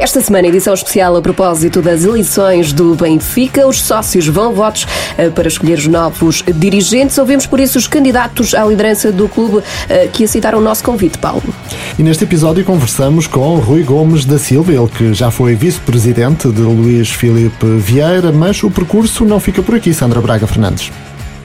Esta semana, edição especial a propósito das eleições do Benfica. Os sócios vão votos eh, para escolher os novos dirigentes. Ouvimos por isso os candidatos à liderança do clube eh, que aceitaram o nosso convite, Paulo. E neste episódio conversamos com Rui Gomes da Silva, ele que já foi vice-presidente de Luís Filipe Vieira, mas o percurso não fica por aqui, Sandra Braga Fernandes.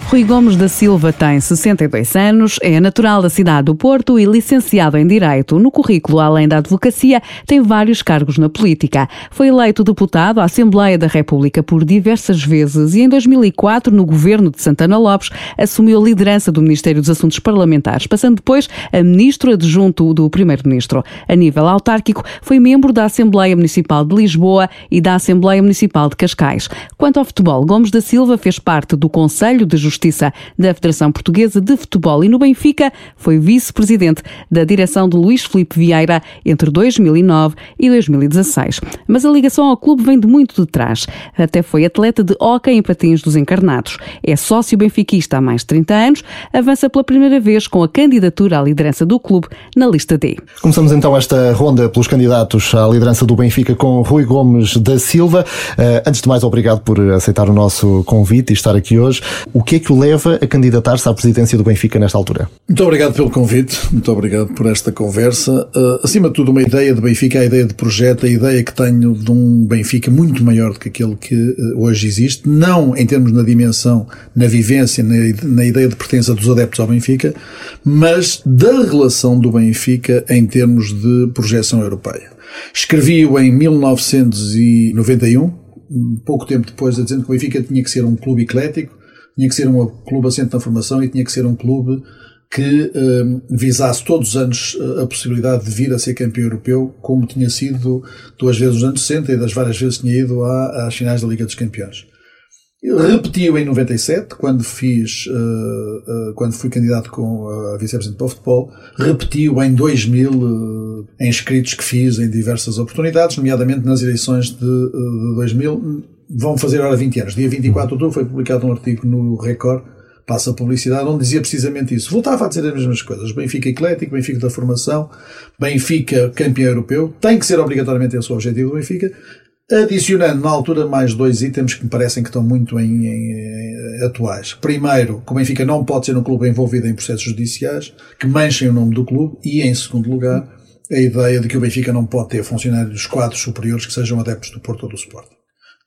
Rui Gomes da Silva tem 62 anos, é natural da cidade do Porto e licenciado em Direito. No currículo, além da advocacia, tem vários cargos na política. Foi eleito deputado à Assembleia da República por diversas vezes e em 2004, no governo de Santana Lopes, assumiu a liderança do Ministério dos Assuntos Parlamentares, passando depois a ministro adjunto do Primeiro-Ministro. A nível autárquico, foi membro da Assembleia Municipal de Lisboa e da Assembleia Municipal de Cascais. Quanto ao futebol, Gomes da Silva fez parte do Conselho de Justiça Justiça da Federação Portuguesa de Futebol e no Benfica foi vice-presidente da direção de Luís Felipe Vieira entre 2009 e 2016. Mas a ligação ao clube vem de muito de trás. Até foi atleta de hóquei em patins dos encarnados. É sócio benfiquista há mais de 30 anos, avança pela primeira vez com a candidatura à liderança do clube na lista D. Começamos então esta ronda pelos candidatos à liderança do Benfica com Rui Gomes da Silva. Uh, antes de mais, obrigado por aceitar o nosso convite e estar aqui hoje. O que é que o leva a candidatar-se à presidência do Benfica nesta altura? Muito obrigado pelo convite, muito obrigado por esta conversa. Uh, acima de tudo, uma ideia de Benfica, a ideia de projeto, a ideia que tenho de um Benfica muito maior do que aquele que uh, hoje existe, não em termos na dimensão, na vivência, na, na ideia de pertença dos adeptos ao Benfica, mas da relação do Benfica em termos de projeção europeia. Escrevi-o em 1991, pouco tempo depois, a dizendo que o Benfica tinha que ser um clube eclético, tinha que ser um clube assente na formação e tinha que ser um clube que um, visasse todos os anos eh, a possibilidade de vir a ser campeão europeu, como tinha sido duas vezes nos anos 60 e das várias vezes tinha ido às finais da Liga dos Campeões. Repetiu em 97, quando fiz, uh, uh, quando fui candidato com a vice-presidente para o futebol, repetiu em 2000 uh, em escritos que fiz em diversas oportunidades, nomeadamente nas eleições de, de 2000, vão fazer agora 20 anos. Dia 24 de outubro foi publicado um artigo no Record, passa a publicidade, onde dizia precisamente isso. Voltava a dizer as mesmas coisas. Benfica eclético, Benfica da formação, Benfica campeão europeu. Tem que ser obrigatoriamente esse o objetivo do Benfica. Adicionando na altura mais dois itens que me parecem que estão muito em, em, atuais. Primeiro, que o Benfica não pode ser um clube envolvido em processos judiciais que manchem o nome do clube. E em segundo lugar, a ideia de que o Benfica não pode ter funcionários quadros superiores que sejam adeptos do Porto ou do Sport.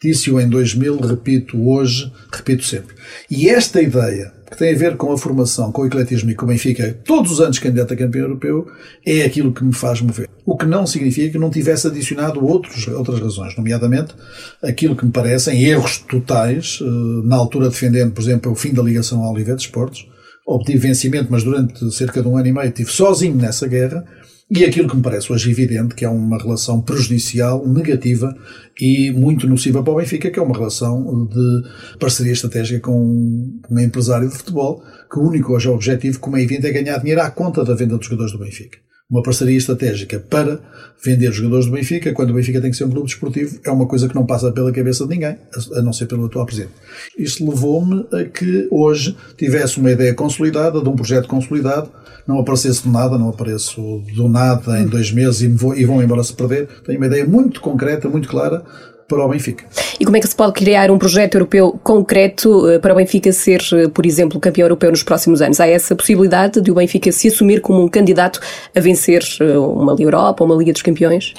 Disse-o em 2000, repito hoje, repito sempre. E esta ideia, que tem a ver com a formação, com o ecletismo e com o Benfica, todos os anos candidato a campeão europeu, é aquilo que me faz mover. O que não significa que não tivesse adicionado outros, outras razões, nomeadamente aquilo que me parecem erros totais, eh, na altura defendendo, por exemplo, o fim da ligação ao Oliveira de Esportes, obtive vencimento, mas durante cerca de um ano e meio estive sozinho nessa guerra, e aquilo que me parece hoje evidente, que é uma relação prejudicial, negativa e muito nociva para o Benfica, que é uma relação de parceria estratégica com um empresário de futebol, que o único hoje objetivo, como é evidente, é ganhar dinheiro à conta da venda dos jogadores do Benfica uma parceria estratégica para vender jogadores do Benfica, quando o Benfica tem que ser um clube desportivo, é uma coisa que não passa pela cabeça de ninguém, a não ser pelo atual presidente. Isto levou-me a que hoje tivesse uma ideia consolidada, de um projeto consolidado, não aparecesse do nada, não apareço do nada em dois meses e, vou, e vão embora se perder. Tenho uma ideia muito concreta, muito clara, para o Benfica. E como é que se pode criar um projeto europeu concreto eh, para o Benfica ser, eh, por exemplo, campeão europeu nos próximos anos? Há essa possibilidade de o Benfica se assumir como um candidato a vencer eh, uma Liga Europa ou uma Liga dos Campeões?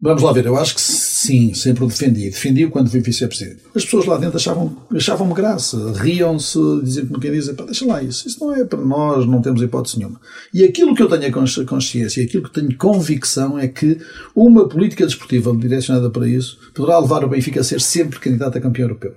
Vamos lá ver, eu acho que sim, sempre o defendi. Defendi-o quando fui vice-presidente. As pessoas lá dentro achavam, achavam-me graça, riam-se, diziam-me quem dizem, pá, deixa lá isso, isso não é para nós, não temos hipótese nenhuma. E aquilo que eu tenho a consciência e aquilo que tenho convicção é que uma política desportiva direcionada para isso poderá levar o Benfica a ser sempre candidato a campeão europeu.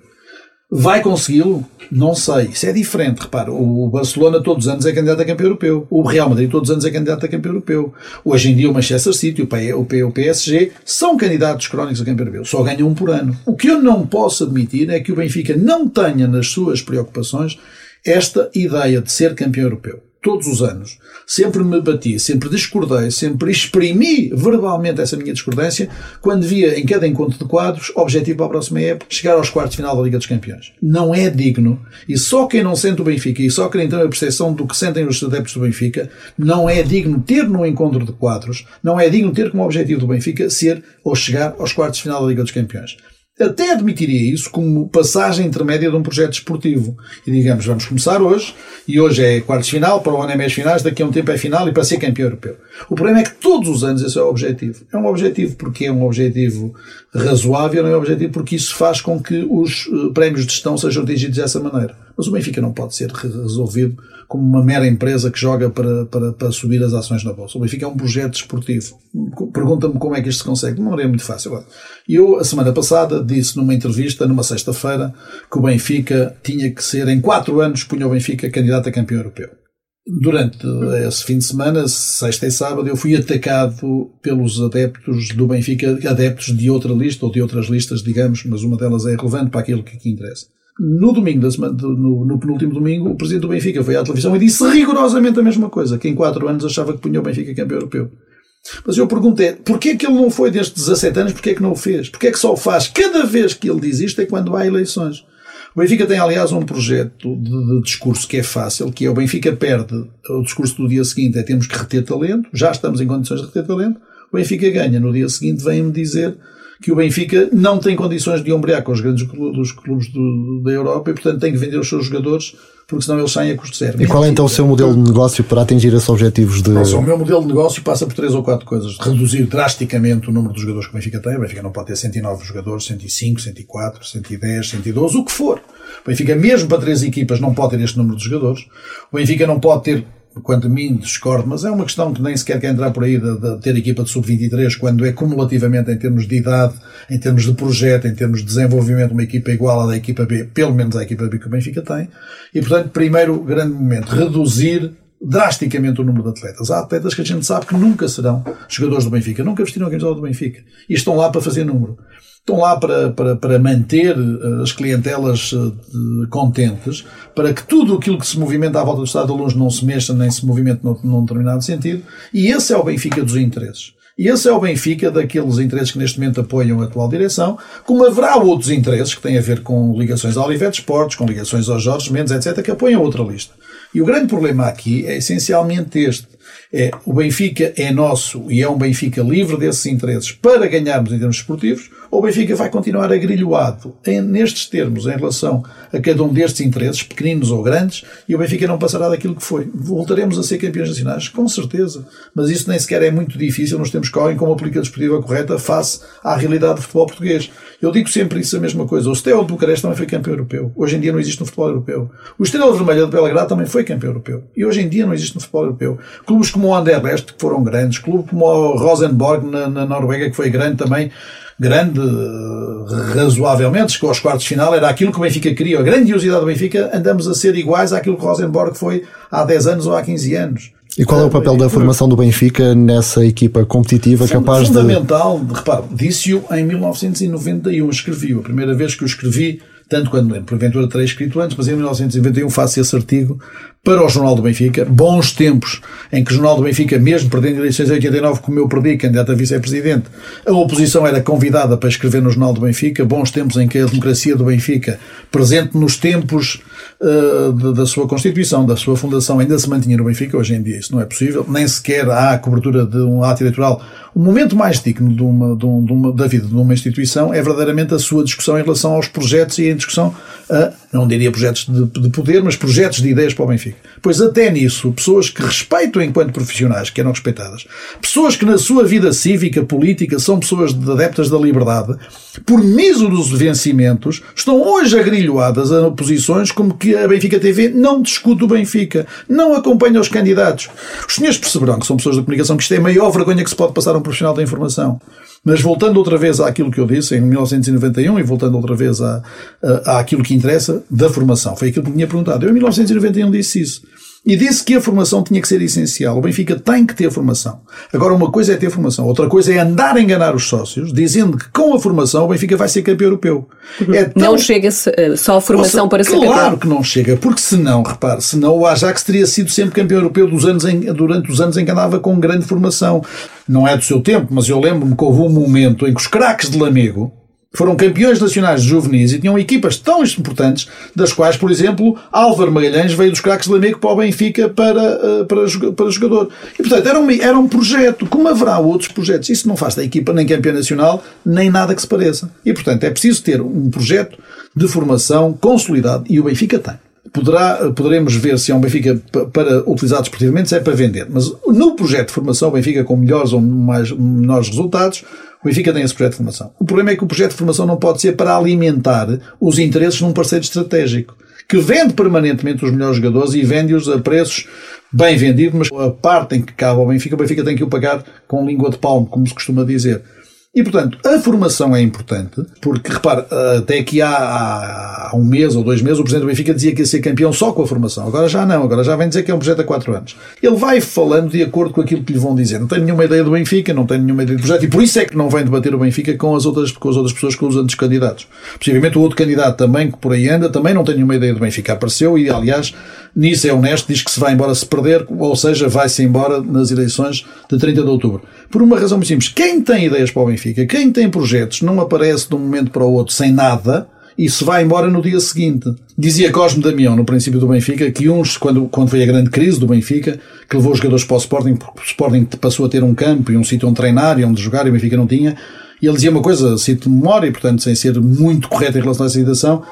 Vai consegui-lo? Não sei. Isso é diferente. Repara, o Barcelona todos os anos é candidato a campeão europeu. O Real Madrid todos os anos é candidato a campeão europeu. Hoje em dia o Manchester City, o PSG são candidatos crónicos a campeão europeu. Só ganham um por ano. O que eu não posso admitir é que o Benfica não tenha nas suas preocupações esta ideia de ser campeão europeu. Todos os anos, sempre me bati, sempre discordei, sempre exprimi verbalmente essa minha discordância quando via em cada encontro de quadros objetivo para a próxima época chegar aos quartos de final da Liga dos Campeões. Não é digno e só quem não sente o Benfica e só quem tem a percepção do que sentem os adeptos do Benfica não é digno ter no encontro de quadros, não é digno ter como objetivo do Benfica ser ou chegar aos quartos de final da Liga dos Campeões até admitiria isso como passagem intermédia de um projeto esportivo. E digamos, vamos começar hoje, e hoje é quartos final, para o ano é meias finais, daqui a um tempo é final e para ser campeão europeu. O problema é que todos os anos esse é o objetivo. É um objetivo porque é um objetivo razoável, não é um objetivo porque isso faz com que os eh, prémios de gestão sejam atingidos dessa maneira. Mas o Benfica não pode ser resolvido como uma mera empresa que joga para, para, para subir as ações na bolsa. O Benfica é um projeto esportivo. Pergunta-me como é que isto se consegue. Uma maneira muito fácil. Eu, a semana passada, disse numa entrevista, numa sexta-feira, que o Benfica tinha que ser, em quatro anos, punha o Benfica candidato a campeão europeu. Durante esse fim de semana, sexta e sábado, eu fui atacado pelos adeptos do Benfica, adeptos de outra lista, ou de outras listas, digamos, mas uma delas é relevante para aquilo que aqui interessa. No domingo, no, no, penúltimo domingo, o presidente do Benfica foi à televisão e disse rigorosamente a mesma coisa, que em 4 anos achava que punha o Benfica campeão europeu. Mas eu perguntei, porquê é que ele não foi destes 17 anos, porquê que não o fez? Porquê que só o faz cada vez que ele diz isto é quando há eleições? O Benfica tem, aliás, um projeto de, de, discurso que é fácil, que é o Benfica perde o discurso do dia seguinte, é temos que reter talento, já estamos em condições de reter talento, o Benfica ganha, no dia seguinte vem-me dizer que o Benfica não tem condições de ombrear com os grandes clubes, clubes do, da Europa e, portanto, tem que vender os seus jogadores porque senão eles saem a custo zero. E qual é então o seu modelo de negócio para atingir esses objetivos de. Nossa, o meu modelo de negócio passa por três ou quatro coisas. Reduzir drasticamente o número de jogadores que o Benfica tem. O Benfica não pode ter 109 jogadores, 105, 104, 110, 112, o que for. O Benfica, mesmo para três equipas, não pode ter este número de jogadores. O Benfica não pode ter quanto a mim, discordo, mas é uma questão que nem sequer quer entrar por aí de, de ter equipa de sub-23, quando é cumulativamente em termos de idade, em termos de projeto, em termos de desenvolvimento, uma equipa igual à da equipa B, pelo menos à equipa B que o Benfica tem. E, portanto, primeiro grande momento, reduzir drasticamente o número de atletas. Há atletas que a gente sabe que nunca serão jogadores do Benfica, nunca vestiram a camisola do Benfica. E estão lá para fazer número estão lá para, para, para manter eh, as clientelas eh, contentes, para que tudo aquilo que se movimenta à volta do Estado de Longe não se mexa nem se movimente num, num determinado sentido, e esse é o Benfica dos interesses. E esse é o Benfica daqueles interesses que neste momento apoiam a atual direção, como haverá outros interesses que têm a ver com ligações ao Oliveira Esportes, com ligações aos Jorge Mendes, etc., que apoiam outra lista. E o grande problema aqui é essencialmente este. É, o Benfica é nosso e é um Benfica livre desses interesses para ganharmos em termos esportivos, o Benfica vai continuar agrilhoado em, nestes termos em relação a cada um destes interesses, pequeninos ou grandes, e o Benfica não passará daquilo que foi. Voltaremos a ser campeões nacionais, com certeza, mas isso nem sequer é muito difícil, nós temos correm com uma política desportiva correta face à realidade do futebol português. Eu digo sempre isso a mesma coisa. O Steaua de Bucareste também foi campeão europeu. Hoje em dia não existe no futebol europeu. O Estrela Vermelha de Belgrado também foi campeão europeu. E hoje em dia não existe no futebol europeu. Clubes como o Anderlecht, que foram grandes, clube como o Rosenborg na, na Noruega, que foi grande também, grande, razoavelmente, chegou aos quartos de final, era aquilo que o Benfica queria, a grandiosidade do Benfica, andamos a ser iguais àquilo que o Rosenborg foi há 10 anos ou há 15 anos. E qual é o papel da formação do Benfica nessa equipa competitiva capaz fundamental, de. Fundamental, repare, disse-o em 1991, escrevi-o, a primeira vez que o escrevi, tanto quando lembro, porventura terei escrito antes, mas em 1991 faço esse artigo para o Jornal do Benfica, bons tempos em que o Jornal do Benfica, mesmo perdendo eleições em 89, como eu perdi, candidato a vice-presidente, a oposição era convidada para escrever no Jornal do Benfica, bons tempos em que a democracia do Benfica, presente nos tempos uh, de, da sua Constituição, da sua fundação, ainda se mantinha no Benfica, hoje em dia isso não é possível, nem sequer há a cobertura de um ato eleitoral. O momento mais digno de uma, de uma, de uma, da vida de uma instituição é verdadeiramente a sua discussão em relação aos projetos e em discussão, a, não diria projetos de, de poder, mas projetos de ideias para o Benfica. Pois até nisso, pessoas que respeitam enquanto profissionais, que eram respeitadas, pessoas que na sua vida cívica, política, são pessoas adeptas da liberdade, por míseros vencimentos, estão hoje agrilhoadas a posições como que a Benfica TV não discute o Benfica, não acompanha os candidatos. Os senhores perceberão que são pessoas da comunicação que isto é a maior vergonha que se pode passar a um profissional da informação. Mas voltando outra vez àquilo que eu disse em 1991 e voltando outra vez à, à, àquilo que interessa da formação, foi aquilo que me tinha perguntado. Eu em 1991 disse isso. E disse que a formação tinha que ser essencial. O Benfica tem que ter formação. Agora, uma coisa é ter formação, outra coisa é andar a enganar os sócios, dizendo que com a formação o Benfica vai ser campeão europeu. É tão... Não chega eh, só a formação para ser campeão. Claro que não chega, porque senão, repare, senão o Ajax teria sido sempre campeão europeu dos anos em, durante os anos em que andava com grande formação. Não é do seu tempo, mas eu lembro-me que houve um momento em que os craques de Lamego, foram campeões nacionais de juvenis e tinham equipas tão importantes, das quais, por exemplo, Álvaro Magalhães veio dos craques de Lamego para o Benfica para, eh, para, para jogador. E, portanto, era um, era um projeto, como haverá outros projetos. Isso não faz da equipa nem campeã nacional, nem nada que se pareça. E, portanto, é preciso ter um projeto de formação consolidado, e o Benfica tem. Poderá, poderemos ver se é um Benfica para utilizar desportivamente, se é para vender. Mas no projeto de formação, o Benfica com melhores ou mais, menores resultados, o Benfica tem esse projeto de formação. O problema é que o projeto de formação não pode ser para alimentar os interesses num parceiro estratégico que vende permanentemente os melhores jogadores e vende-os a preços bem vendidos, mas a parte em que cabe ao Benfica, o Benfica tem que o pagar com língua de palmo, como se costuma dizer. E, portanto, a formação é importante, porque, repare, até aqui há, há, um mês ou dois meses o Presidente do Benfica dizia que ia ser campeão só com a formação. Agora já não, agora já vem dizer que é um projeto há quatro anos. Ele vai falando de acordo com aquilo que lhe vão dizer. Não tenho nenhuma ideia do Benfica, não tenho nenhuma ideia do projeto, e por isso é que não vem debater o Benfica com as outras, com as outras pessoas, com os outros candidatos. Possivelmente o outro candidato também, que por aí anda, também não tem nenhuma ideia do Benfica. Apareceu e, aliás, nisso é honesto, diz que se vai embora se perder, ou seja, vai-se embora nas eleições de 30 de outubro. Por uma razão muito simples. Quem tem ideias para o Benfica, quem tem projetos, não aparece de um momento para o outro sem nada e se vai embora no dia seguinte. Dizia Cosme Damião, no princípio do Benfica, que uns, quando, quando foi a grande crise do Benfica, que levou os jogadores para o Sporting, porque o Sporting passou a ter um campo e um sítio onde treinar e onde jogar e o Benfica não tinha, e ele dizia uma coisa, cito de memória, e portanto sem ser muito correto em relação a essa citação,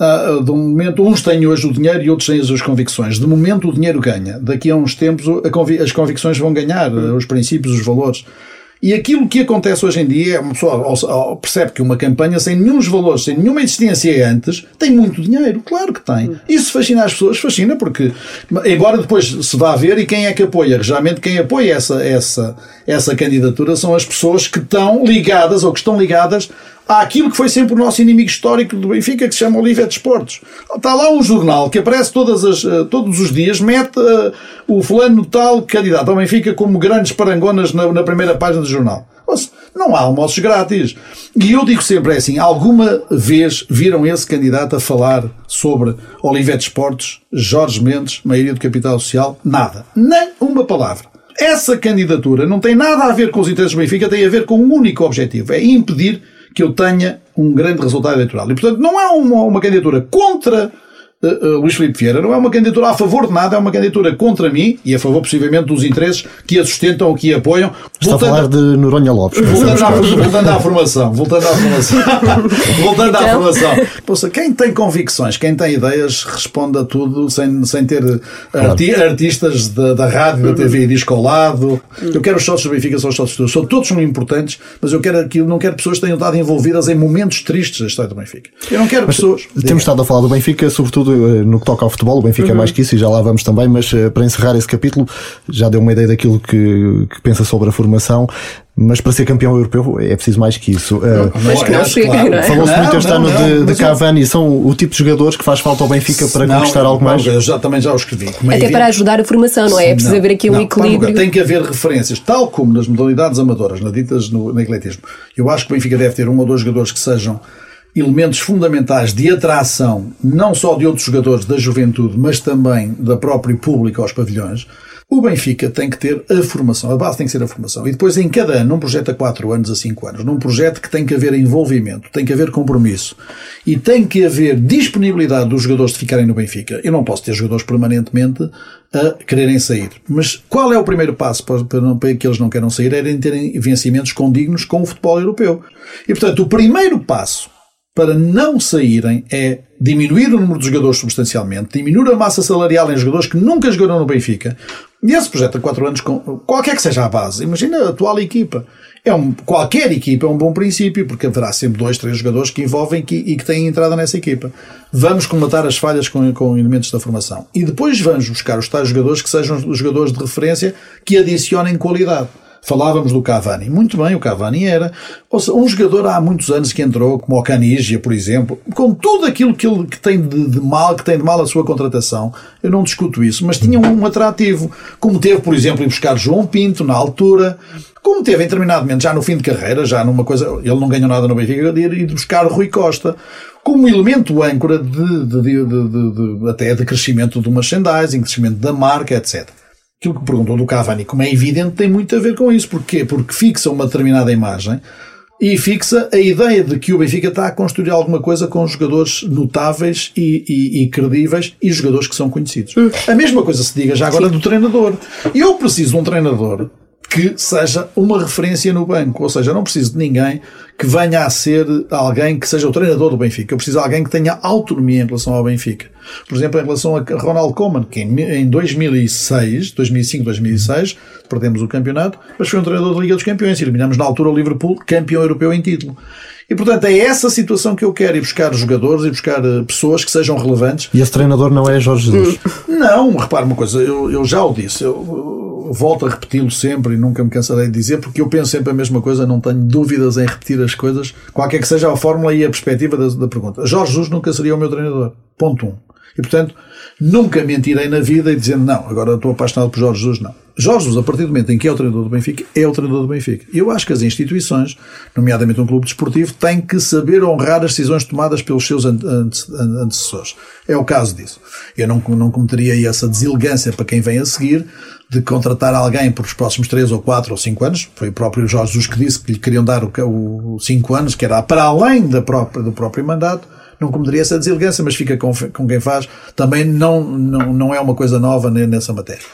uh, de um momento, uns têm hoje o dinheiro e outros têm as suas convicções. De momento o dinheiro ganha. Daqui a uns tempos convic as convicções vão ganhar, os princípios, os valores. E aquilo que acontece hoje em dia é uma pessoa percebe que uma campanha sem nenhum valores, sem nenhuma existência antes, tem muito dinheiro. Claro que tem. Isso fascina as pessoas, fascina porque, embora depois se vá ver e quem é que apoia, geralmente quem apoia essa, essa, essa candidatura são as pessoas que estão ligadas ou que estão ligadas àquilo que foi sempre o nosso inimigo histórico do Benfica, que se chama Oliveira de Esportes. Está lá um jornal que aparece todas as, eh, todos os dias, mete uh, o fulano tal candidato ao Benfica como grandes parangonas na, na primeira página do jornal. Não há almoços grátis. E eu digo sempre é assim: alguma vez viram esse candidato a falar sobre Oliveira Esportes, Jorge Mendes, maioria do capital social? Nada. Nem uma palavra. Essa candidatura não tem nada a ver com os interesses do Benfica, tem a ver com um único objetivo: é impedir que eu tenha um grande resultado eleitoral. E, portanto, não é uma, uma candidatura contra uh, Luís Filipe Vieira não é uma candidatura a favor de nada, é uma candidatura contra mim e a favor, possivelmente, dos interesses que a sustentam ou que a apoiam. Está voltando, a falar de Noronha Lopes. Voltando, à, voltando à formação. Voltando à formação. voltando à então- formação. Poxa, quem tem convicções, quem tem ideias, responde a tudo sem, sem ter arti artistas da, da rádio, da TV e disco ao lado. Eu quero os sócios do Benfica, são os sócios todos. São todos são importantes, mas eu quero que não quero pessoas que tenham estado envolvidas em momentos tristes da história do Benfica. Eu não quero mas, pessoas. Temos estado a falar do Benfica, sobretudo eh, no que toca ao futebol, o Benfica uhum. é mais que isso e já lá vamos também, mas uh, para encerrar esse capítulo, já deu uma ideia daquilo que, que pensa sobre a formação. Mas para ser campeão europeu é preciso mais que isso. Uh, mas que não chega, claro. não é? Falou-se muito este ano de, de Cavani. São o tipo de jogadores que faz falta ao Benfica para não, conquistar algo mais? Eu já, também já o escrevi. Até para ajudar a formação, não é? É preciso haver aqui um equilíbrio. Tem que haver referências, tal como nas modalidades amadoras, nas ditas no, no atletismo. Eu acho que o Benfica deve ter um ou dois jogadores que sejam elementos fundamentais de atração, não só de outros jogadores da juventude, mas também da próprio público aos pavilhões, o Benfica tem que ter a formação, a base tem que ser a formação. E depois, em cada ano, num projeto a 4 anos, a 5 anos, num projeto que tem que haver envolvimento, tem que haver compromisso e tem que haver disponibilidade dos jogadores de ficarem no Benfica. Eu não posso ter jogadores permanentemente a quererem sair. Mas qual é o primeiro passo para, para, para que eles não queiram sair? É terem vencimentos condignos com o futebol europeu. E, portanto, o primeiro passo para não saírem é diminuir o número de jogadores substancialmente, diminuir a massa salarial em jogadores que nunca jogaram no Benfica. E esse projeto a 4 anos, qualquer que seja a base, imagina a atual equipa. É um, qualquer equipa é um bom princípio, porque haverá sempre dois, três jogadores que envolvem que, e que têm entrada nessa equipa. Vamos comatar as falhas com, com elementos da formação. E depois vamos buscar os tais jogadores que sejam os jogadores de referência que adicionem qualidade. Falávamos do Cavani. Muito bem, o Cavani era ou seja, um jogador há muitos anos que entrou, como o Canigia, por exemplo, com tudo aquilo que ele que tem de, de, mal, que tem de mal a sua contratação. Eu não discuto isso, mas tinha um, atrativo. Como teve, por exemplo, em buscar João Pinto na altura, como teve em determinado momento, já no fim de carreira, já numa coisa, ele não ganhou nada no Benfica, de ir de buscar Rui Costa como elemento âncora de, de, de, até de crescimento do merchandising, crescimento da marca, etc aquilo que perguntou do Cavani, como é evidente, tem muito a ver com isso. Porquê? Porque fixa uma determinada imagem e fixa a ideia de que o Benfica está a construir alguma coisa com jogadores notáveis e, e, e credíveis e jogadores que são conhecidos. A mesma coisa se diga já agora Sim. do treinador. Eu preciso de um treinador que seja uma referência no banco. Ou seja, não preciso de ninguém que venha a ser alguém que seja o treinador do Benfica. Eu preciso de alguém que tenha autonomia em relação ao Benfica. Por exemplo, em relação a Ronald Koeman, que em 2006, 2005, 2006, perdemos o campeonato, mas foi um treinador da Liga dos Campeões. Eliminamos na altura o Liverpool, campeão europeu em título. E, portanto, é essa situação que eu quero, ir buscar jogadores e buscar eh, pessoas que sejam relevantes. E esse treinador não é Jorge Jesus? Não, repare uma coisa, eu, eu já o disse, eu, eu volto a repeti-lo sempre e nunca me cansarei de dizer, porque eu penso sempre a mesma coisa, não tenho dúvidas em repetir as coisas, qualquer que seja a fórmula e a perspectiva da, da pergunta. Jorge Jesus nunca seria o meu treinador. Ponto 1. Um. E, portanto, nunca mentirei na vida e dizendo, não, agora estou apaixonado por Jorge Jesus, não. Jorge Jesus, a partir do momento em que é o treinador do Benfica, é o treinador do Benfica. Eu acho que as instituições, nomeadamente um clube desportivo, têm que saber honrar as decisões tomadas pelos seus antecessores. É o caso disso. Eu não, não cometeria essa deselegância para quem vem a seguir de contratar alguém por os próximos 3 ou 4 ou 5 anos. Foi o próprio Jorge Jesus que disse que lhe queriam dar o 5 anos, que era para além da própria, do próprio mandato não cometeria essa deselegância, mas fica com, com quem faz. Também não, não, não é uma coisa nova nessa matéria.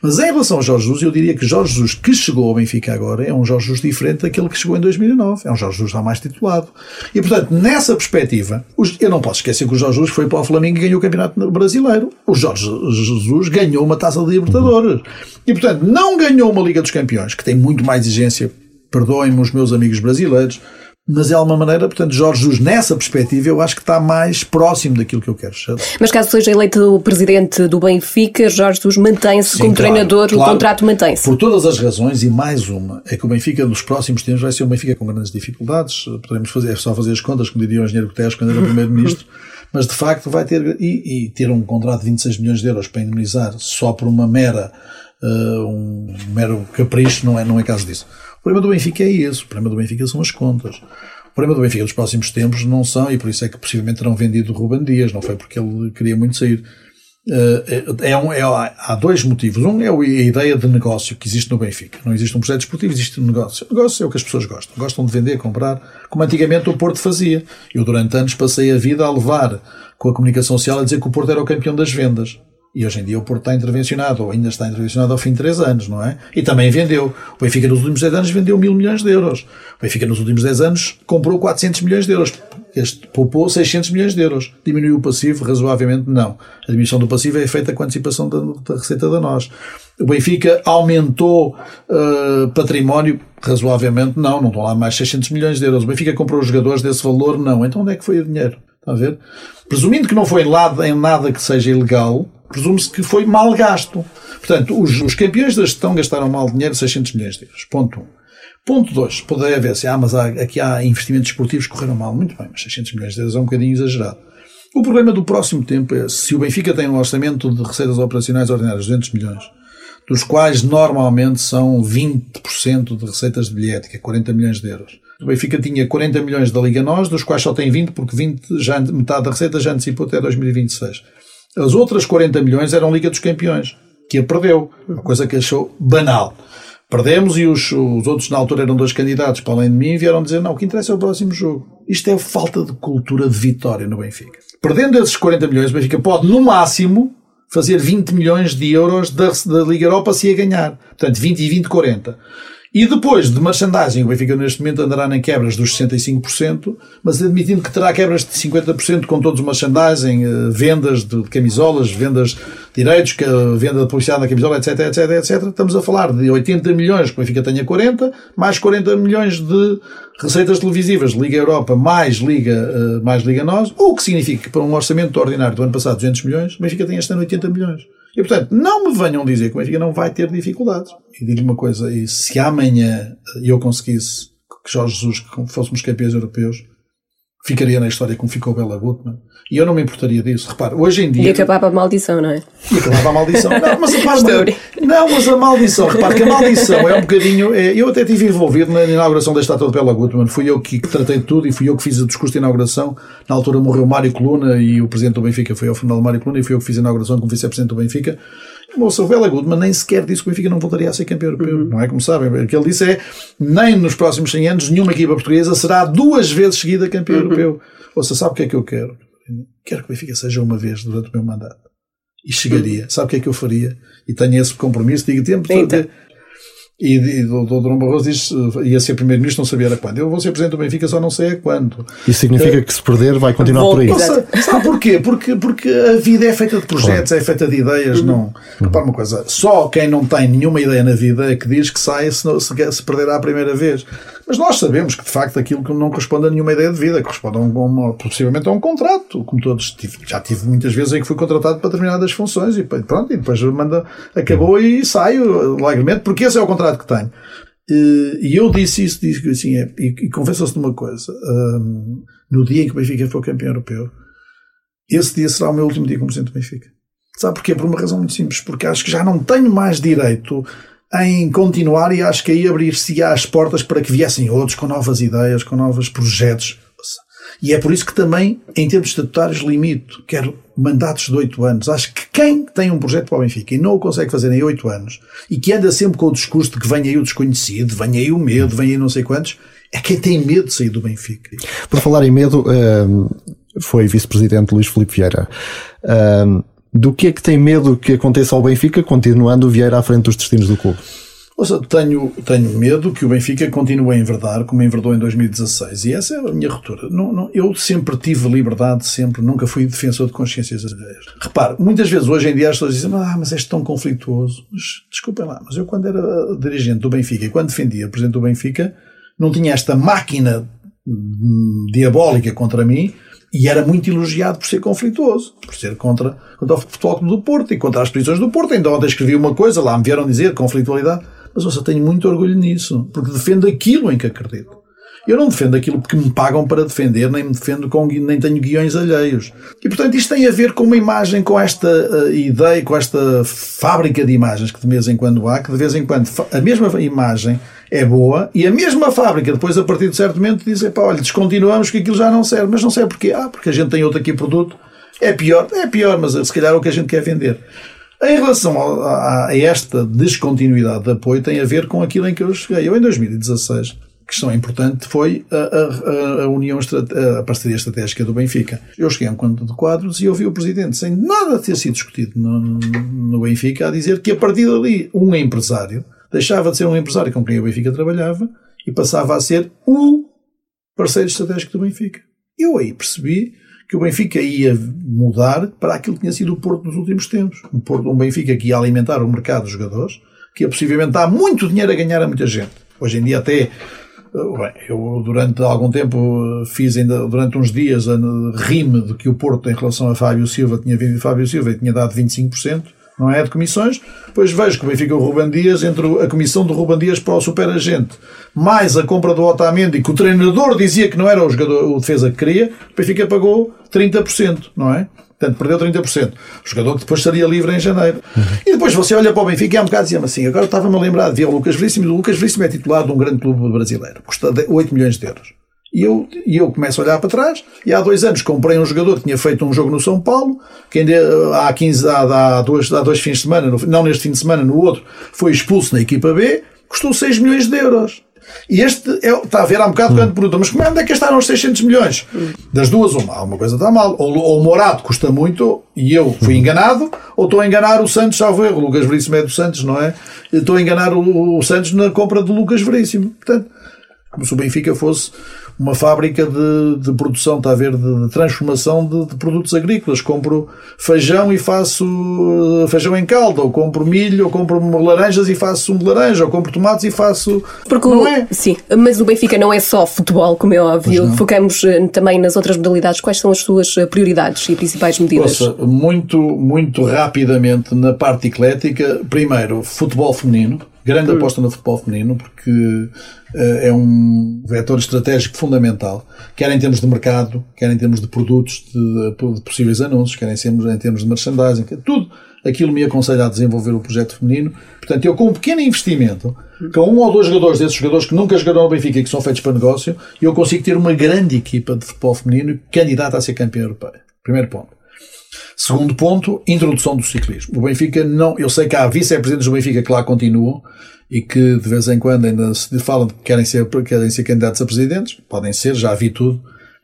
Mas em relação ao Jorge Jesus, eu diria que Jorge Jesus que chegou ao Benfica agora é um Jorge Jesus diferente daquele que chegou em 2009. É um Jorge Jesus já mais titulado. E, portanto, nessa perspectiva, eu não posso esquecer que o Jorge Jesus foi para o Flamengo e ganhou o Campeonato Brasileiro. O Jorge Jesus ganhou uma taça de Libertadores. E, portanto, não ganhou uma Liga dos Campeões, que tem muito mais exigência, perdoem-me os meus amigos brasileiros, mas é uma maneira, portanto, Jorge Jesus, nessa perspectiva, eu acho que está mais próximo daquilo que eu quero. Mas caso seja eleito o presidente do Benfica, Jorge Jesus mantém-se como claro, treinador, claro, o contrato mantém-se. Por todas as razões, e mais uma, é que o Benfica nos próximos tempos vai ser um Benfica com grandes dificuldades. Podemos fazer, é só fazer as contas, como diria o engenheiro Guterres quando era primeiro-ministro, mas de facto vai ter, e, e, ter um contrato de 26 milhões de euros para indemnizar só por uma mera, uh, um mero capricho, não é, não é caso disso. O problema do Benfica é esse. O problema do Benfica são as contas. O problema do Benfica nos próximos tempos não são, e por isso é que possivelmente terão vendido o Ruben Dias, não foi porque ele queria muito sair. Eh, é um, é, há dois motivos. Um é a ideia de negócio que existe no Benfica. Não existe um projeto esportivo, existe um negócio. O negócio é o que as pessoas gostam. Gostam de vender, comprar, como antigamente o Porto fazia. Eu, durante anos, passei a vida a levar com a comunicação social a dizer que o Porto era o campeão das vendas. E hoje em dia o Porto está intervencionado, ou ainda está intervencionado ao fim de três anos, não é? E também vendeu. O Benfica nos últimos 10 anos vendeu mil milhões de euros. O Benfica nos últimos 10 anos comprou 400 milhões de euros. Este poupou 600 milhões de euros. Diminuiu o passivo razoavelmente? Não. A diminuição do passivo é feita com a antecipação da, da receita da nós. O Benfica aumentou uh, património razoavelmente? Não. Não estão lá mais 600 milhões de euros. O Benfica comprou os jogadores desse valor? Não. Então onde é que foi o dinheiro? Está a ver? Presumindo que não foi em nada que seja ilegal, presume-se que foi mal gasto. Portanto, os, os, campeões da gestão gastaram mal dinheiro, 600 milhões de euros. Ponto 1. Um. Ponto 2. Poderia haver se, ah, mas há, aqui há investimentos esportivos que correram mal. Muito bem, mas 600 milhões de euros é um bocadinho exagerado. O problema do próximo tempo é se o Benfica tem um orçamento de receitas operacionais ordinárias de 200 milhões, dos quais normalmente são 20% de receitas de bilhete, que é 40 milhões de euros. O Benfica tinha 40 milhões da Liga Nós, dos quais só tem 20, porque 20 já, metade da receita já antecipou até 2026. As outras 40 milhões eram Liga dos Campeões, que a perdeu. Uma coisa que achou banal. Perdemos e os, os outros na altura eram dois candidatos para além de mim vieram dizer não, o que interessa é o próximo jogo. Isto é falta de cultura de vitória no Benfica. Perdendo esses 40 milhões, o Benfica pode, no máximo, fazer 20 milhões de euros da, da Liga Europa se ia ganhar. Portanto, 20 e 20, 40. E depois de merchandising, o Benfica neste momento andará em quebras dos 65%, mas admitindo que terá quebras de 50% com todos o merchandising, eh, vendas de camisolas, vendas de direitos, venda de publicidade na camisola, etc, etc, etc. Estamos a falar de 80 milhões, que o Benfica tenha 40, mais 40 milhões de receitas televisivas, Liga Europa mais Liga, eh, mais Liga Nós, o que significa que para um orçamento ordinário do ano passado, 200 milhões, o Benfica tem este ano 80 milhões. E portanto, não me venham dizer que o Benfica não vai ter dificuldades. E digo uma coisa, e se amanhã eu conseguisse que Jorge Jesus, que fôssemos campeões europeus, ficaria na história como ficou Bela Gutmann. E eu não me importaria disso. Repare, hoje em dia. E acabava a maldição, não é? E acabava a maldição. Não, mas repare, não, mas a maldição, repare que a maldição é um bocadinho. É, eu até estive envolvido na inauguração da estátua de Bela Gutmann. Fui eu que, que, tratei de tudo e fui eu que fiz o discurso de inauguração. Na altura morreu Mário Coluna e o presidente do Benfica foi ao funeral Mário Coluna e fui eu que fiz a inauguração como vice-presidente do Benfica. Moça, o Bela Goodman nem sequer disse que o Benfica não voltaria a ser campeão europeu. Uhum. Não é como sabem. O que ele disse é nem nos próximos 100 anos nenhuma equipa portuguesa será duas vezes seguida campeão uhum. europeu. Ouça, sabe o que é que eu quero? Quero que o Benfica seja uma vez durante o meu mandato. E chegaria. Uhum. Sabe o que é que eu faria? E tenho esse compromisso. Digo tempo. Então. E, e o Dr. Dom Barroso diz ia ser primeiro-ministro, não sabia era quando. Eu vou ser presidente do Benfica, só não sei a quando. Isso significa uh, que se perder vai continuar por aí. Sabe porquê? Porque, porque a vida é feita de projetos, claro. é feita de ideias. Uhum. Não. Uhum. Repara uma coisa: só quem não tem nenhuma ideia na vida é que diz que sai se, se, se perderá a primeira vez. Mas nós sabemos que, de facto, aquilo que não corresponde a nenhuma ideia de vida, corresponde a um, possivelmente a um contrato, como todos tive, já tive muitas vezes em que fui contratado para determinadas funções e pronto, e depois manda, acabou e saio alegremente, porque esse é o contrato que tenho. E eu disse isso, disse assim, é, e, e confesso-se de uma coisa, um, no dia em que o Benfica for campeão europeu, esse dia será o meu último dia como presidente do Benfica. Sabe porquê? Por uma razão muito simples, porque acho que já não tenho mais direito em continuar e acho que aí abrir-se as portas para que viessem outros com novas ideias, com novos projetos. E é por isso que também, em termos estatutários, limito. Quero mandatos de oito anos. Acho que quem tem um projeto para o Benfica e não o consegue fazer em oito anos e que anda sempre com o discurso de que vem aí o desconhecido, vem aí o medo, vem aí não sei quantos, é quem tem medo de sair do Benfica. Por falar em medo, hum, foi vice-presidente Luís Filipe Vieira. Do que é que tem medo que aconteça ao Benfica, continuando o Vieira à frente dos destinos do clube? Tenho, tenho medo que o Benfica continue a enverdar como enverdou em 2016. E essa é a minha ruptura. Não, não, eu sempre tive liberdade, sempre, nunca fui defensor de consciências alheias. Repare, muitas vezes hoje em dia as pessoas dizem, ah, mas és tão conflituoso. Mas, desculpem lá, mas eu quando era dirigente do Benfica e quando defendia presidente do Benfica, não tinha esta máquina hum, diabólica contra mim e era muito elogiado por ser conflituoso, por ser contra, contra o Futebol Clube do Porto e contra as posições do Porto. Ainda ontem escrevi uma coisa, lá me vieram dizer conflitualidade, mas eu só tenho muito orgulho nisso, porque defendo aquilo em que acredito. Eu não defendo aquilo porque me pagam para defender, nem me defendo com, nem tenho guiões alheios. E portanto isto tem a ver com uma imagem, com esta uh, ideia, com esta fábrica de imagens que de vez em quando há, que de vez em quando a mesma imagem é boa e a mesma fábrica depois a partir de certo momento diz, pá, olha, descontinuamos que aquilo já não serve. Mas não serve porquê? Ah, porque a gente tem outro aqui produto. É pior, é pior, mas se calhar é o que a gente quer vender. Em relação a, a, esta descontinuidade de apoio tem a ver com aquilo em que eu cheguei. Eu em 2016 questão importante foi a, a, a união, a parceria estratégica do Benfica. Eu cheguei a um conto de quadros e ouvi o Presidente, sem nada ter sido discutido no, no Benfica, a dizer que a partir dali um empresário deixava de ser um empresário com quem o Benfica trabalhava e passava a ser o parceiro estratégico do Benfica. Eu aí percebi que o Benfica ia mudar para aquilo que tinha sido o Porto nos últimos tempos. Um, Porto, um Benfica que ia alimentar o mercado dos jogadores, que ia possivelmente dar muito dinheiro a ganhar a muita gente. Hoje em dia até Bem, eu durante algum tempo fiz ainda, durante uns dias, rime de que o Porto, em relação a Fábio Silva, tinha vindo Fábio Silva e tinha dado 25%, não é? De comissões. Depois vejo que o Benfica o Ruben Dias, entre a comissão do Ruben Dias para o superagente, mais a compra do Otamendi, que o treinador dizia que não era o jogador, o defesa que queria, o Benfica pagou 30%, não é? Portanto, perdeu 30%. O jogador que depois estaria livre em janeiro. Uhum. E depois você olha para o Benfica e há um bocado dizia-me assim, agora estava-me a lembrar de ver o Lucas Veríssimo, e o Lucas Veríssimo é titular de um grande clube brasileiro. Custa 8 milhões de euros. E eu, e eu começo a olhar para trás, e há dois anos comprei um jogador que tinha feito um jogo no São Paulo, que ainda há 15, há, há, dois, há dois fins de semana, não neste fim de semana, no outro, foi expulso na equipa B, custou 6 milhões de euros. E este é, está a ver há um bocado quando pergunta, mas como é, é que gastaram os 600 milhões? Das duas, uma, alguma coisa está mal. Ou, ou o Morato custa muito e eu fui enganado, ou estou a enganar o Santos, salvo erro. O Lucas Veríssimo é do Santos, não é? Estou a enganar o, o Santos na compra do Lucas Veríssimo. Portanto, como se o Benfica fosse uma fábrica de, de produção, está a ver, de, de transformação de, de, produtos agrícolas. Compro feijão e faço uh, feijão em calda, ou compro milho, ou compro laranjas e faço sumo de laranja, ou compro tomates e faço. Porque não o, é? Sim, mas o Benfica não é só futebol, como é óbvio. Focamos uh, também nas outras modalidades. Quais são as suas uh, prioridades e principais medidas? Ouça, muito, muito rapidamente na parte eclética, primeiro, futebol feminino grande aposta no futebol feminino, porque uh, é um vetor estratégico fundamental, quer em termos de mercado, quer em termos de produtos, de, de possíveis anúncios, quer em termos, em termos de merchandising, tudo aquilo me aconselha a desenvolver o projeto feminino. Portanto, eu com um pequeno investimento, com um ou dois jogadores, desses jogadores que nunca jogaram no Benfica e que são feitos para negócio, eu consigo ter uma grande equipa de futebol feminino candidata a ser campeã europeia. Primeiro ponto. Segundo ponto, introdução do ciclismo. O Benfica não, eu sei que há vice-presidentes do Benfica que lá continuam e que de vez em quando ainda se falam que querem ser, querem ser candidatos a presidentes, podem ser, já vi tudo,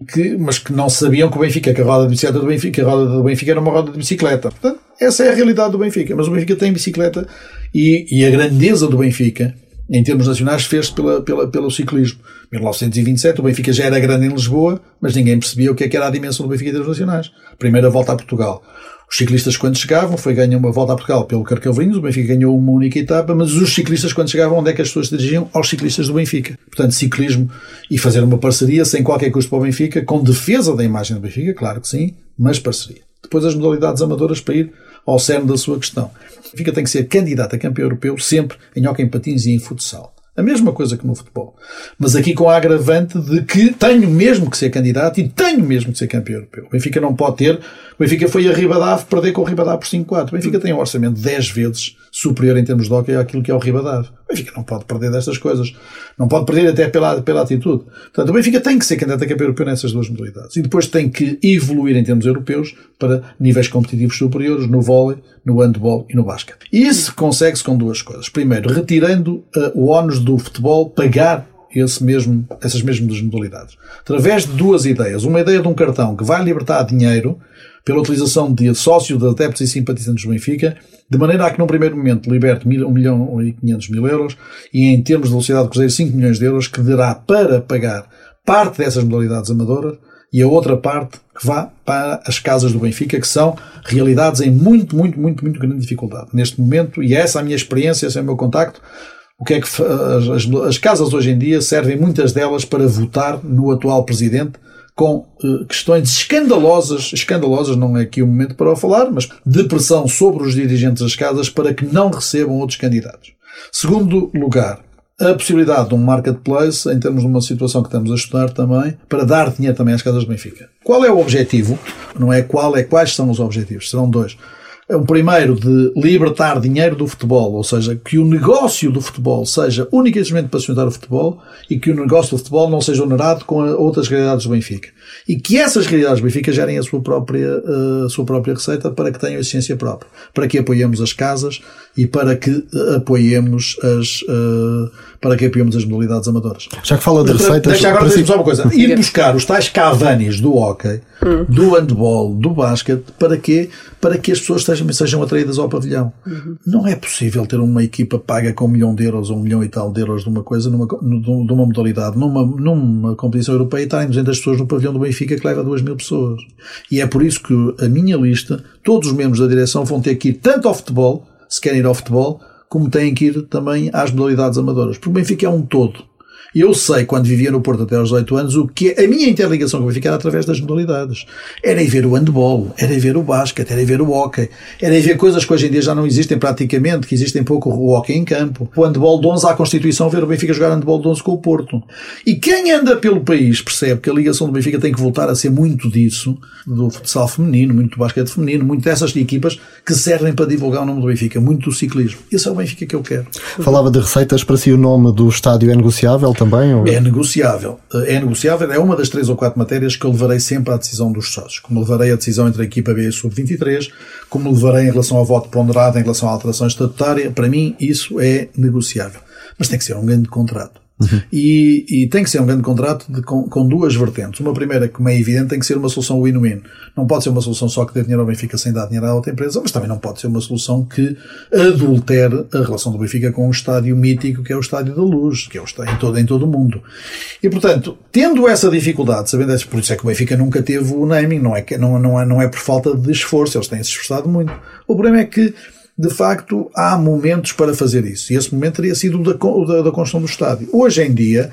que, mas que não sabiam que o Benfica, que a roda de bicicleta do Benfica, a roda do Benfica era uma roda de bicicleta. Portanto, essa é a realidade do Benfica. Mas o Benfica tem bicicleta e, e a grandeza do Benfica, em termos nacionais, fez-se pela, pela, pelo ciclismo. 1927, o Benfica já era grande em Lisboa, mas ninguém percebia o que, é que era a dimensão do Benfica em termos nacionais. Primeira volta a Portugal. Os ciclistas, quando chegavam, foi ganhar uma volta a Portugal pelo Carcavelinhos, o Benfica ganhou uma única etapa, mas os ciclistas, quando chegavam, onde é que as pessoas se dirigiam? Aos ciclistas do Benfica. Portanto, ciclismo e fazer uma parceria sem qualquer custo para o Benfica, com defesa da imagem do Benfica, claro que sim, mas parceria. Depois as modalidades amadoras para ir ao cerne da sua questão. Benfica tem que ser candidato a campeão europeu sempre em hockey em patins e em futsal. A mesma coisa que no futebol. Mas aqui com a agravante de que tenho mesmo que ser candidato e tenho mesmo que ser campeão europeu. O Benfica não pode ter. O Benfica foi a Ribadave perder com o Ribadave por 5-4. O Benfica tem um orçamento 10 vezes superior em termos de hockey àquilo que é o Ribadave. O Benfica não pode perder destas coisas. Não pode perder até pela, pela atitude. Portanto, o Benfica tem que ser candidato a campeão europeu nessas duas modalidades. E depois tem que evoluir em termos europeus para níveis competitivos superiores no vôlei, no handball e no basquete. E isso consegue-se com duas coisas. Primeiro, retirando uh, o ónus do futebol pagar esse mesmo, essas mesmas modalidades. Através de duas ideias. Uma ideia de um cartão que vai libertar dinheiro pela utilização de sócio de adeptos e simpatizantes do Benfica, de maneira a que num primeiro momento liberte 1 milhão e 500 mil euros e em termos de velocidade de cruzeiro 5 milhões de euros que dará para pagar parte dessas modalidades amadoras e a outra parte que vá para as casas do Benfica, que são realidades em muito, muito, muito, muito grande dificuldade. Neste momento, e essa é a minha experiência, esse é o meu contacto, o que é que as, as, casas hoje em dia servem muitas delas para votar no atual presidente com uh, questões escandalosas, escandalosas não é aqui o momento para falar, mas de pressão sobre os dirigentes das casas para que não recebam outros candidatos. Segundo lugar, a possibilidade de um marketplace, em termos de uma situação que estamos a estudar também, para dar dinheiro também às casas de Benfica. Qual é o objetivo? Não é qual, é quais são os objetivos. Serão dois um primeiro de libertar dinheiro do futebol, ou seja, que o negócio do futebol seja única e para sustentar o futebol e que o negócio do futebol não seja onerado com outras realidades do Benfica. E que essas realidades do Benfica gerem a sua própria, a sua própria receita para que tenham eficiência própria. Para que apoiemos as casas e para que apoiemos as, uh, para que apoiemos as modalidades amadoras. Já que fala de receitas... Deixa agora dizer só uma coisa. Ir buscar os tais cavanis do hockey, hum. do handball, do basquete, para quê? Para que as pessoas sejam, sejam atraídas ao pavilhão. Uhum. Não é possível ter uma equipa paga com um milhão de euros ou um milhão e tal de euros de uma coisa, numa, de uma modalidade, numa, numa competição europeia e estarem 200 pessoas no pavilhão do Benfica que leva 2 mil pessoas. E é por isso que a minha lista, todos os membros da direção vão ter que ir tanto ao futebol, se querem ir ao futebol, como têm que ir também às modalidades amadoras. Porque o Benfica é um todo. Eu sei, quando vivia no Porto até aos 18 anos, o que a minha interligação com o Benfica era através das modalidades. Era ir ver o handball, era ir ver o basquete, era ir ver o hockey, era ir ver coisas que hoje em dia já não existem praticamente, que existem pouco o hockey em campo. O handball de 11 à Constituição, ver o Benfica jogar handball de 11 com o Porto. E quem anda pelo país percebe que a ligação do Benfica tem que voltar a ser muito disso, do futsal feminino, muito do basquete feminino, muito dessas equipas que servem para divulgar o nome do Benfica, muito do ciclismo. Esse é o Benfica que eu quero. Falava de receitas, para si o nome do estádio é negociável também? Ou... É negociável. É negociável, é uma das três ou quatro matérias que eu levarei sempre à decisão dos sócios. Como levarei a decisão entre a equipa B e a sub-23, como levarei em relação ao voto ponderado, em relação à alteração estatutária, para mim isso é negociável. Mas tem que ser um grande contrato. Uhum. E, e, tem que ser um grande contrato de, com, com, duas vertentes. Uma primeira, como é evidente, tem que ser uma solução win-win. Não pode ser uma solução só que dê dinheiro ao Benfica sem dar dinheiro à outra empresa, mas também não pode ser uma solução que adultere a relação do Benfica com um estádio mítico que é o Estádio da Luz, que é o estádio em todo, em todo o mundo. E, portanto, tendo essa dificuldade, sabendo isso, por isso é que o Benfica nunca teve o naming, não é, não, não, é, não é por falta de esforço, eles têm se esforçado muito. O problema é que de facto, há momentos para fazer isso. E esse momento teria sido o da, da, da construção do estádio. Hoje em dia,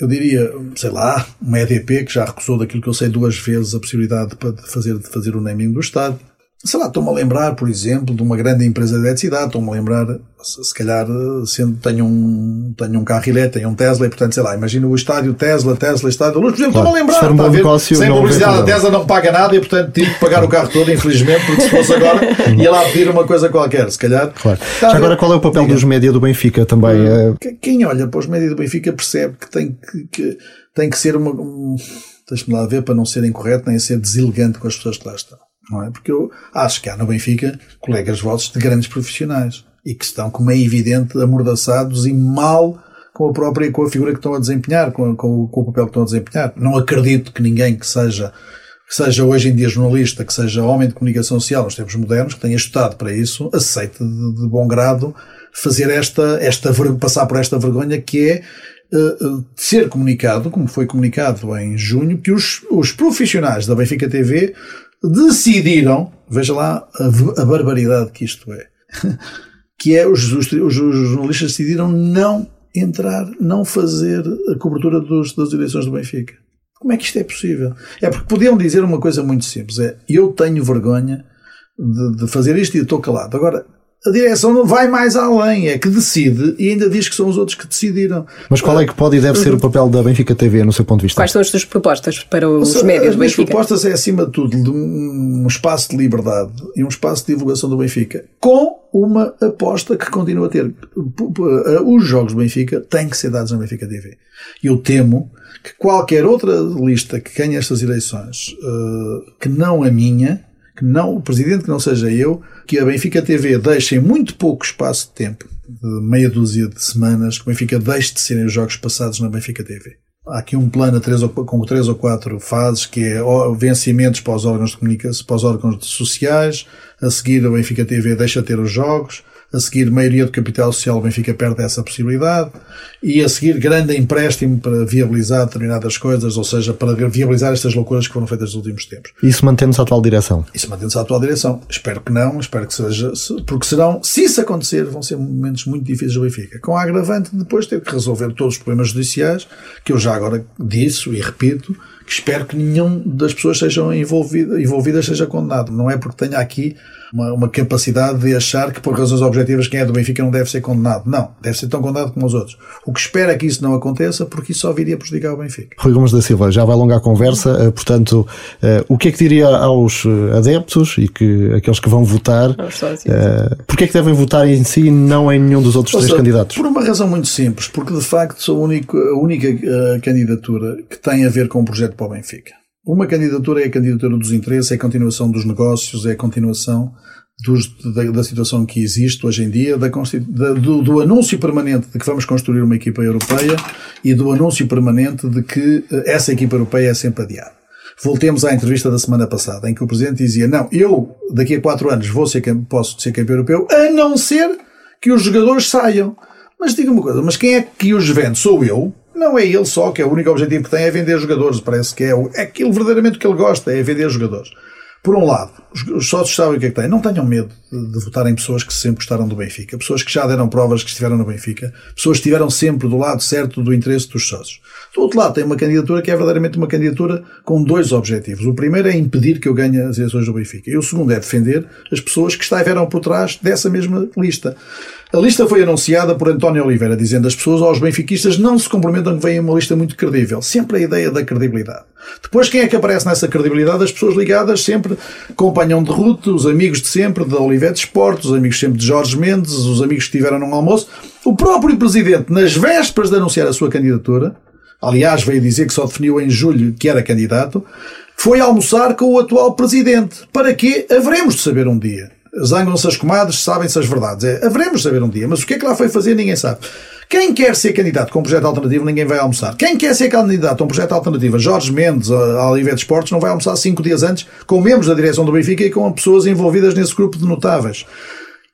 eu diria, sei lá, uma EDP que já recusou daquilo que eu sei duas vezes a possibilidade de fazer, de fazer o naming do estádio sei lá, estou-me a lembrar, por exemplo, de uma grande empresa de eletricidade, estou-me a lembrar, se calhar, sendo, tenho um, tenho um carro elétrico, tenho um Tesla, e portanto, sei lá, imagina o estádio Tesla, Tesla, estádio da luz, por exemplo, claro, estou-me a lembrar, um a ver? sem publicidade, a Tesla não paga nada e, portanto, tive que pagar o carro todo, infelizmente, porque se fosse agora, ia lá pedir uma coisa qualquer, se calhar. Claro. Já agora, qual é o papel Diga. dos média do Benfica também? Hum, quem olha para os média do Benfica percebe que tem que, que tem que ser uma, um, deixa-me lá ver, para não ser incorreto, nem ser deselegante com as pessoas que lá estão não é? Porque eu acho que há no Benfica colegas vossos de grandes profissionais e que estão, como é evidente, amordaçados e mal com a própria, com a figura que estão a desempenhar, com, com, com o papel que estão a desempenhar. Não acredito que ninguém que seja, que seja hoje em dia jornalista, que seja homem de comunicação social nos tempos modernos, que tenha estudado para isso, aceite de, de bom grado fazer esta, esta, passar por esta vergonha que é uh, ser comunicado, como foi comunicado em junho, que os, os profissionais da Benfica TV decidiram, veja lá a, a barbaridade que isto é, que é os, os, os, jornalistas decidiram não entrar, não fazer a cobertura dos, das eleições do Benfica. Como é que isto é possível? É porque podiam dizer uma coisa muito simples: é eu tenho vergonha de, de fazer isto e estou calado. Agora, a direção não vai mais além, é que decide e ainda diz que são os outros que decidiram. Mas qual é que pode e deve ser o papel da Benfica TV, no seu ponto de vista? Quais são as suas propostas para os Seja, médios do Benfica? As propostas é, acima de tudo, de um espaço de liberdade e um espaço de divulgação do Benfica, com uma aposta que continua a ter. Os jogos do Benfica têm que ser dados na Benfica TV. Eu temo que qualquer outra lista que ganhe estas eleições, eh, que não a minha, que não, o presidente que não seja eu, que a Benfica TV deixe em muito pouco espaço de tempo, de meia dúzia de semanas, que o Benfica deixe de serem os jogos passados na Benfica TV. Há aqui um plano três ou, com três ou quatro fases, que é vencimentos para os órgãos de comunicação, para os órgãos sociais, a seguir a Benfica TV deixa ter os jogos, a seguir maioria do capital social o Benfica perde essa possibilidade e a seguir grande empréstimo para viabilizar determinadas coisas, ou seja, para viabilizar estas loucuras que foram feitas nos últimos tempos. Isso mantendo-se a atual direção? Isso mantendo-se a atual direção. Espero que não, espero que seja, porque serão, se isso acontecer, vão ser momentos muito difíceis do Benfica. Com a agravante de depois ter que resolver todos os problemas judiciais, que eu já agora disse e repito, que espero que nenhum das pessoas sejam envolvidas, envolvidas seja condenado. Não é porque tenha aqui uma, uma, capacidade de achar que por razões objetivas quem é do Benfica não deve ser condenado. Não, deve ser tão condenado como os outros. O que espera é que isso não aconteça porque isso só viria prejudicar o Benfica. Rui Gomes da Silva, já vai alongar a conversa, eh, portanto, uh, o que é que diria aos eh, adeptos e que aqueles que vão votar, uh, porque é que devem votar em si e não em nenhum dos outros Ou três seja, candidatos? Por uma razão muito simples, porque de facto sou a única, a única candidatura que tem a ver com o projeto para o Benfica. Uma candidatura é a candidatura dos interesses, é a continuação dos negócios, é a continuação dos, da, da, situação que existe hoje em dia, da, da, do, do, anúncio permanente de que vamos construir uma equipa europeia e do anúncio permanente de que eh, essa equipa europeia é sempre adiada. Voltemos à entrevista da semana passada, em que o Presidente dizia: Não, eu daqui a quatro anos vou ser, posso ser campeão europeu, a não ser que os jogadores saiam. Mas diga uma coisa, mas quem é que os vende? Sou eu? Não é ele só, que é o único objetivo que tem é vender jogadores. Parece que é, é aquilo verdadeiramente que ele gosta, é vender jogadores. Por um lado, os sócios sabem o que é que têm. Não tenham medo de, votar em pessoas que sempre gostaram do Benfica, pessoas que já deram provas que estiveram no Benfica, pessoas que estiveram sempre do lado certo do interesse dos sócios. Do outro lado, tem uma candidatura que é verdadeiramente uma candidatura com dois objetivos. O primeiro é impedir que eu ganhe as eleições do Benfica. E o segundo é defender as pessoas que estiveram por trás dessa mesma lista. A lista foi anunciada por António Oliveira, dizendo as pessoas aos benfiquistas não se comprometam que venha uma lista muito credível. Sempre a ideia da credibilidade. Depois, quem é que aparece nessa credibilidade? As pessoas ligadas sempre, companhão de ruta, os amigos de sempre, de Olivete Sport, os amigos sempre de Jorge Mendes, os amigos que estiveram num almoço. O próprio presidente, nas vésperas de anunciar a sua candidatura, aliás, veio dizer que só definiu em julho que era candidato, foi almoçar com o atual presidente. Para quê? Haveremos de saber um dia. Zangam-se as comadres, sabem-se as verdades. É, haveremos de saber um dia, mas o que é que lá foi fazer ninguém sabe. Quem quer ser candidato com um projeto alternativo, ninguém vai almoçar. Quem quer ser candidato a um projeto alternativo, Jorge Mendes, a Oliveira de Esportes, não vai almoçar cinco dias antes com membros da direção do Benfica e com pessoas envolvidas nesse grupo de notáveis.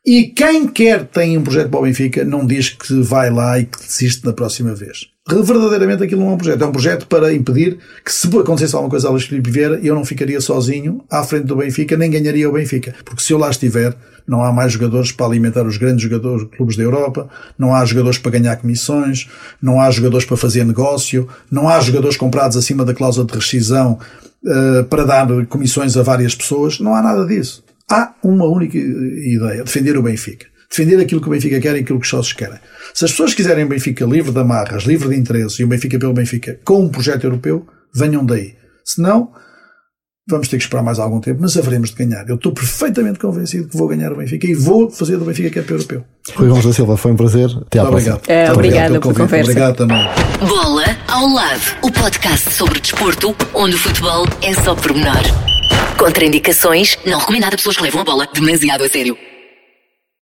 E quem quer tem um projeto para o Benfica não diz que vai lá e que desiste na próxima vez. Verdadeiramente aquilo não é um projeto. É um projeto para impedir que se acontecesse alguma coisa a Luís Filipe Vieira, eu não ficaria sozinho à frente do Benfica, nem ganharia o Benfica. Porque se eu lá estiver, não há mais jogadores para alimentar os grandes jogadores clubes da Europa, não há jogadores para ganhar comissões, não há jogadores para fazer negócio, não há jogadores comprados acima da cláusula de rescisão uh, para dar comissões a várias pessoas, não há nada disso. Há uma única ideia: defender o Benfica. Defender aquilo que o Benfica quer e aquilo que os sócios querem. Se as pessoas quiserem o Benfica livre de amarras, livre de interesses e o Benfica pelo Benfica com um projeto europeu, venham daí. Se não, vamos ter que esperar mais algum tempo, mas haveremos de ganhar. Eu estou perfeitamente convencido que vou ganhar o Benfica e vou fazer do Benfica campeão europeu. Rui Gomes da Silva, foi um prazer. Até à Muito próxima. obrigado. É, obrigada pelo pela convite. conversa. Obrigado também. Bola ao lado, o podcast sobre desporto, onde o futebol é só pormenor. Contraindicações, não recomendado a pessoas que levam a bola demasiado a sério.